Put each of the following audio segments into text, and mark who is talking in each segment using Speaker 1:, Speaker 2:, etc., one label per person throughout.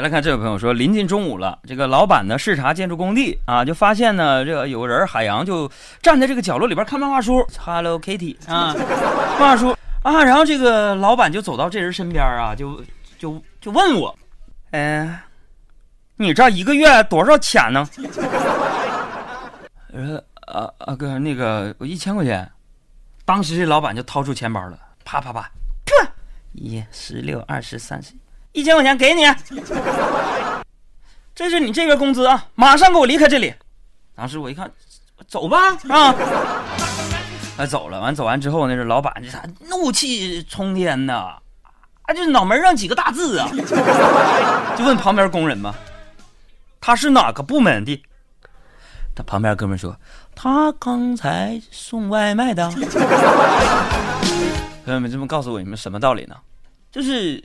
Speaker 1: 来看这位朋友说，临近中午了，这个老板呢视察建筑工地啊，就发现呢这个有个人海洋就站在这个角落里边看漫画书，Hello Kitty 啊，漫画书啊，然后这个老板就走到这人身边啊，就就就问我，嗯、你这一个月多少钱呢？呃啊啊哥，那个我一千块钱。当时这老板就掏出钱包了，啪啪啪，噗一十六二十三十，一千块钱给你，这是你这月工资啊！马上给我离开这里。当时我一看，走吧啊，啊走了。完走完之后，那是老板这啥怒气冲天呐，啊这脑门上几个大字啊，就问旁边工人嘛，他是哪个部门的？他旁边哥们说，他刚才送外卖的。朋友们，这么告诉我你们什么道理呢？就是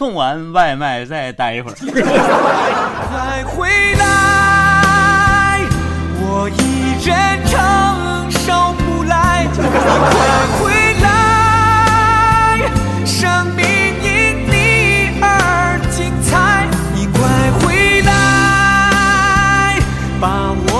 Speaker 1: 送完外卖再待一会儿。快回来
Speaker 2: 我一人承受不来。你快回来生命因你而精彩你快回来把我